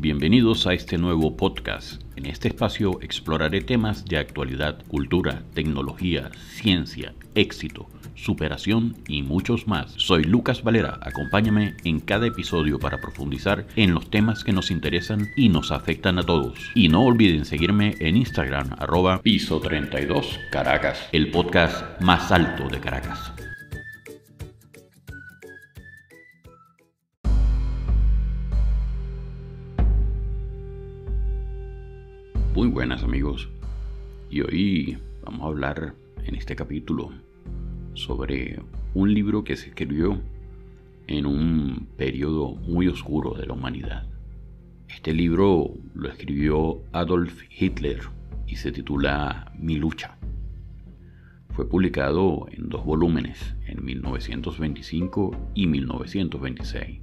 Bienvenidos a este nuevo podcast. En este espacio exploraré temas de actualidad, cultura, tecnología, ciencia, éxito, superación y muchos más. Soy Lucas Valera, acompáñame en cada episodio para profundizar en los temas que nos interesan y nos afectan a todos. Y no olviden seguirme en Instagram arroba piso 32 Caracas, el podcast más alto de Caracas. Muy buenas amigos, y hoy vamos a hablar en este capítulo sobre un libro que se escribió en un periodo muy oscuro de la humanidad. Este libro lo escribió Adolf Hitler y se titula Mi lucha. Fue publicado en dos volúmenes, en 1925 y 1926.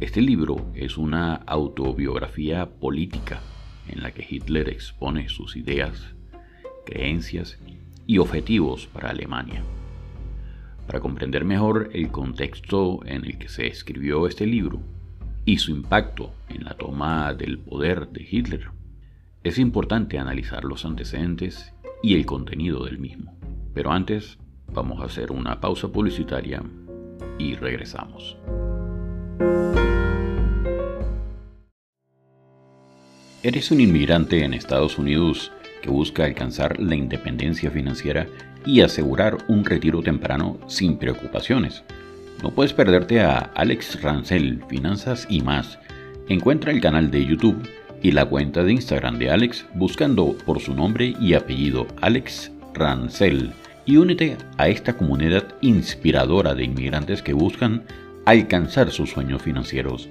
Este libro es una autobiografía política en la que Hitler expone sus ideas, creencias y objetivos para Alemania. Para comprender mejor el contexto en el que se escribió este libro y su impacto en la toma del poder de Hitler, es importante analizar los antecedentes y el contenido del mismo. Pero antes, vamos a hacer una pausa publicitaria y regresamos. ¿Eres un inmigrante en Estados Unidos que busca alcanzar la independencia financiera y asegurar un retiro temprano sin preocupaciones? No puedes perderte a Alex Rancel, Finanzas y más. Encuentra el canal de YouTube y la cuenta de Instagram de Alex buscando por su nombre y apellido Alex Rancel y únete a esta comunidad inspiradora de inmigrantes que buscan alcanzar sus sueños financieros.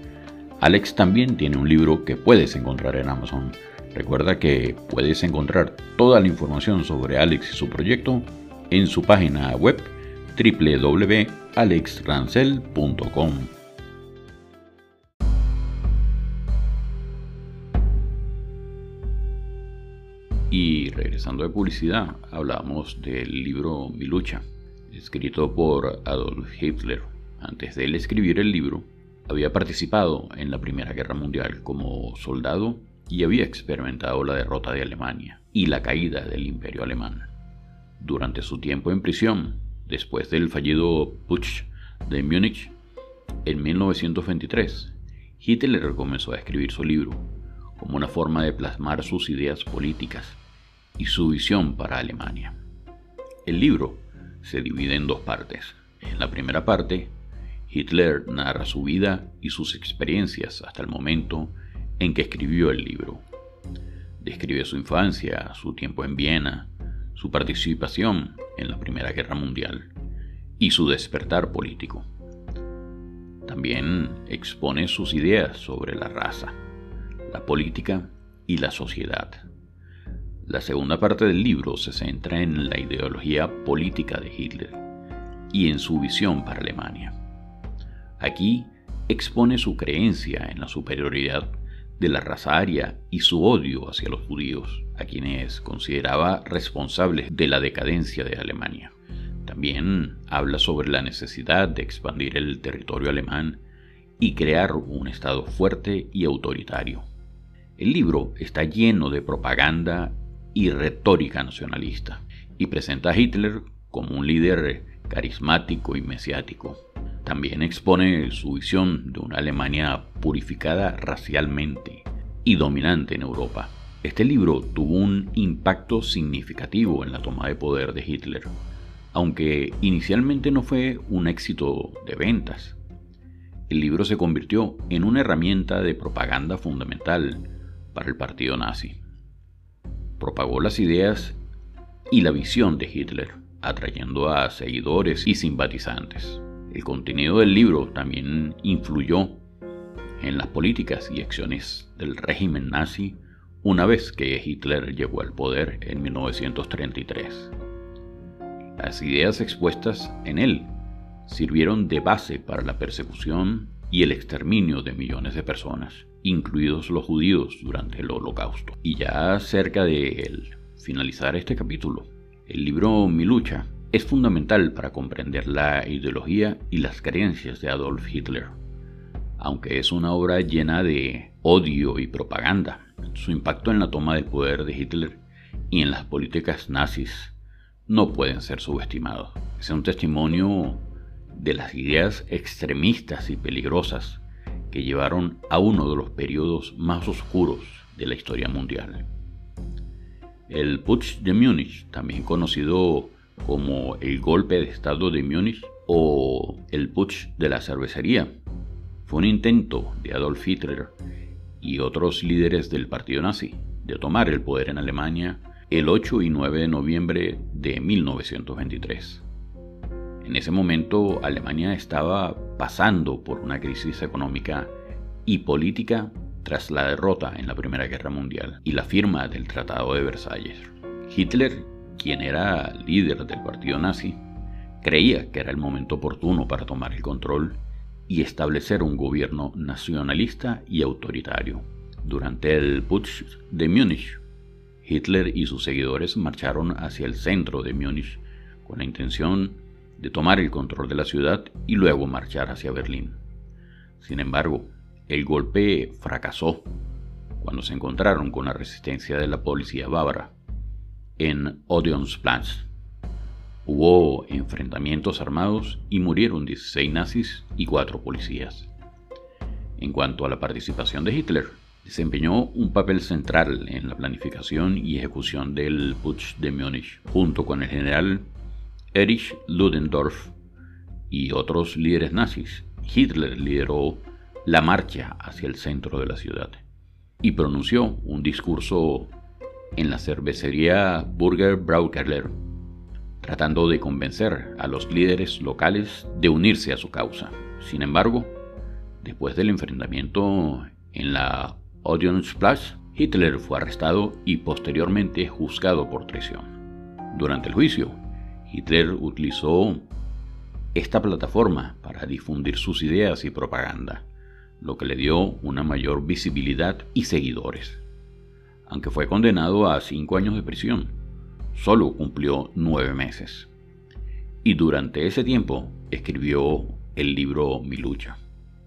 Alex también tiene un libro que puedes encontrar en Amazon. Recuerda que puedes encontrar toda la información sobre Alex y su proyecto en su página web www.alexrancel.com. Y regresando de publicidad, hablamos del libro Mi lucha, escrito por Adolf Hitler. Antes de él escribir el libro, había participado en la Primera Guerra Mundial como soldado y había experimentado la derrota de Alemania y la caída del imperio alemán. Durante su tiempo en prisión, después del fallido Putsch de Múnich en 1923, Hitler comenzó a escribir su libro como una forma de plasmar sus ideas políticas y su visión para Alemania. El libro se divide en dos partes. En la primera parte Hitler narra su vida y sus experiencias hasta el momento en que escribió el libro. Describe su infancia, su tiempo en Viena, su participación en la Primera Guerra Mundial y su despertar político. También expone sus ideas sobre la raza, la política y la sociedad. La segunda parte del libro se centra en la ideología política de Hitler y en su visión para Alemania. Aquí expone su creencia en la superioridad de la raza aria y su odio hacia los judíos, a quienes consideraba responsables de la decadencia de Alemania. También habla sobre la necesidad de expandir el territorio alemán y crear un Estado fuerte y autoritario. El libro está lleno de propaganda y retórica nacionalista y presenta a Hitler como un líder carismático y mesiático, también expone su visión de una Alemania purificada racialmente y dominante en Europa. Este libro tuvo un impacto significativo en la toma de poder de Hitler, aunque inicialmente no fue un éxito de ventas. El libro se convirtió en una herramienta de propaganda fundamental para el partido nazi. Propagó las ideas y la visión de Hitler, atrayendo a seguidores y simpatizantes. El contenido del libro también influyó en las políticas y acciones del régimen nazi una vez que Hitler llegó al poder en 1933. Las ideas expuestas en él sirvieron de base para la persecución y el exterminio de millones de personas, incluidos los judíos durante el holocausto. Y ya cerca de finalizar este capítulo, el libro Mi lucha es fundamental para comprender la ideología y las creencias de Adolf Hitler. aunque es una obra llena de odio y propaganda. Su impacto en la toma del poder de Hitler y en las políticas nazis no pueden ser subestimados. Es un testimonio de las ideas extremistas y peligrosas que llevaron a uno de los periodos más oscuros de la historia mundial. El Putsch de Múnich, también conocido como el golpe de Estado de Múnich o el Putsch de la cervecería, fue un intento de Adolf Hitler y otros líderes del partido nazi de tomar el poder en Alemania el 8 y 9 de noviembre de 1923. En ese momento Alemania estaba pasando por una crisis económica y política tras la derrota en la Primera Guerra Mundial y la firma del Tratado de Versalles. Hitler, quien era líder del partido nazi, creía que era el momento oportuno para tomar el control y establecer un gobierno nacionalista y autoritario. Durante el Putsch de Múnich, Hitler y sus seguidores marcharon hacia el centro de Múnich con la intención de tomar el control de la ciudad y luego marchar hacia Berlín. Sin embargo, el golpe fracasó cuando se encontraron con la resistencia de la policía bávara en Odeonsplatz. Hubo enfrentamientos armados y murieron 16 nazis y 4 policías. En cuanto a la participación de Hitler, desempeñó un papel central en la planificación y ejecución del Putsch de Múnich, junto con el general Erich Ludendorff y otros líderes nazis. Hitler lideró la marcha hacia el centro de la ciudad y pronunció un discurso en la cervecería Burger Braukeller, tratando de convencer a los líderes locales de unirse a su causa. Sin embargo, después del enfrentamiento en la Odeonsplatz, Hitler fue arrestado y posteriormente juzgado por traición. Durante el juicio, Hitler utilizó esta plataforma para difundir sus ideas y propaganda, lo que le dio una mayor visibilidad y seguidores. Aunque fue condenado a cinco años de prisión, solo cumplió nueve meses. Y durante ese tiempo escribió el libro Mi lucha.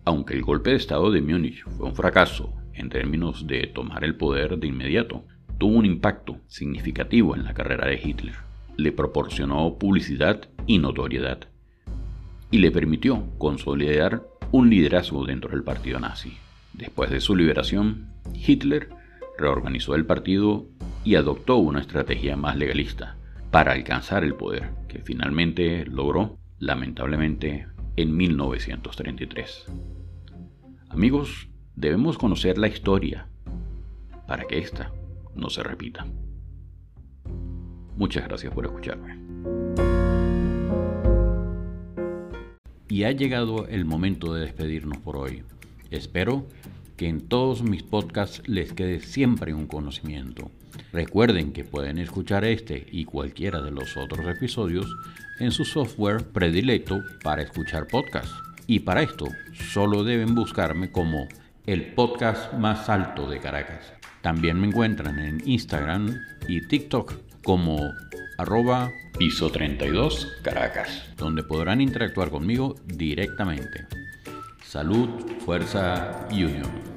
Aunque el golpe de Estado de Múnich fue un fracaso en términos de tomar el poder de inmediato, tuvo un impacto significativo en la carrera de Hitler le proporcionó publicidad y notoriedad, y le permitió consolidar un liderazgo dentro del partido nazi. Después de su liberación, Hitler reorganizó el partido y adoptó una estrategia más legalista para alcanzar el poder, que finalmente logró, lamentablemente, en 1933. Amigos, debemos conocer la historia para que ésta no se repita. Muchas gracias por escucharme. Y ha llegado el momento de despedirnos por hoy. Espero que en todos mis podcasts les quede siempre un conocimiento. Recuerden que pueden escuchar este y cualquiera de los otros episodios en su software predilecto para escuchar podcasts. Y para esto solo deben buscarme como el podcast más alto de Caracas. También me encuentran en Instagram y TikTok como arroba piso 32 Caracas, donde podrán interactuar conmigo directamente. Salud, fuerza y unión.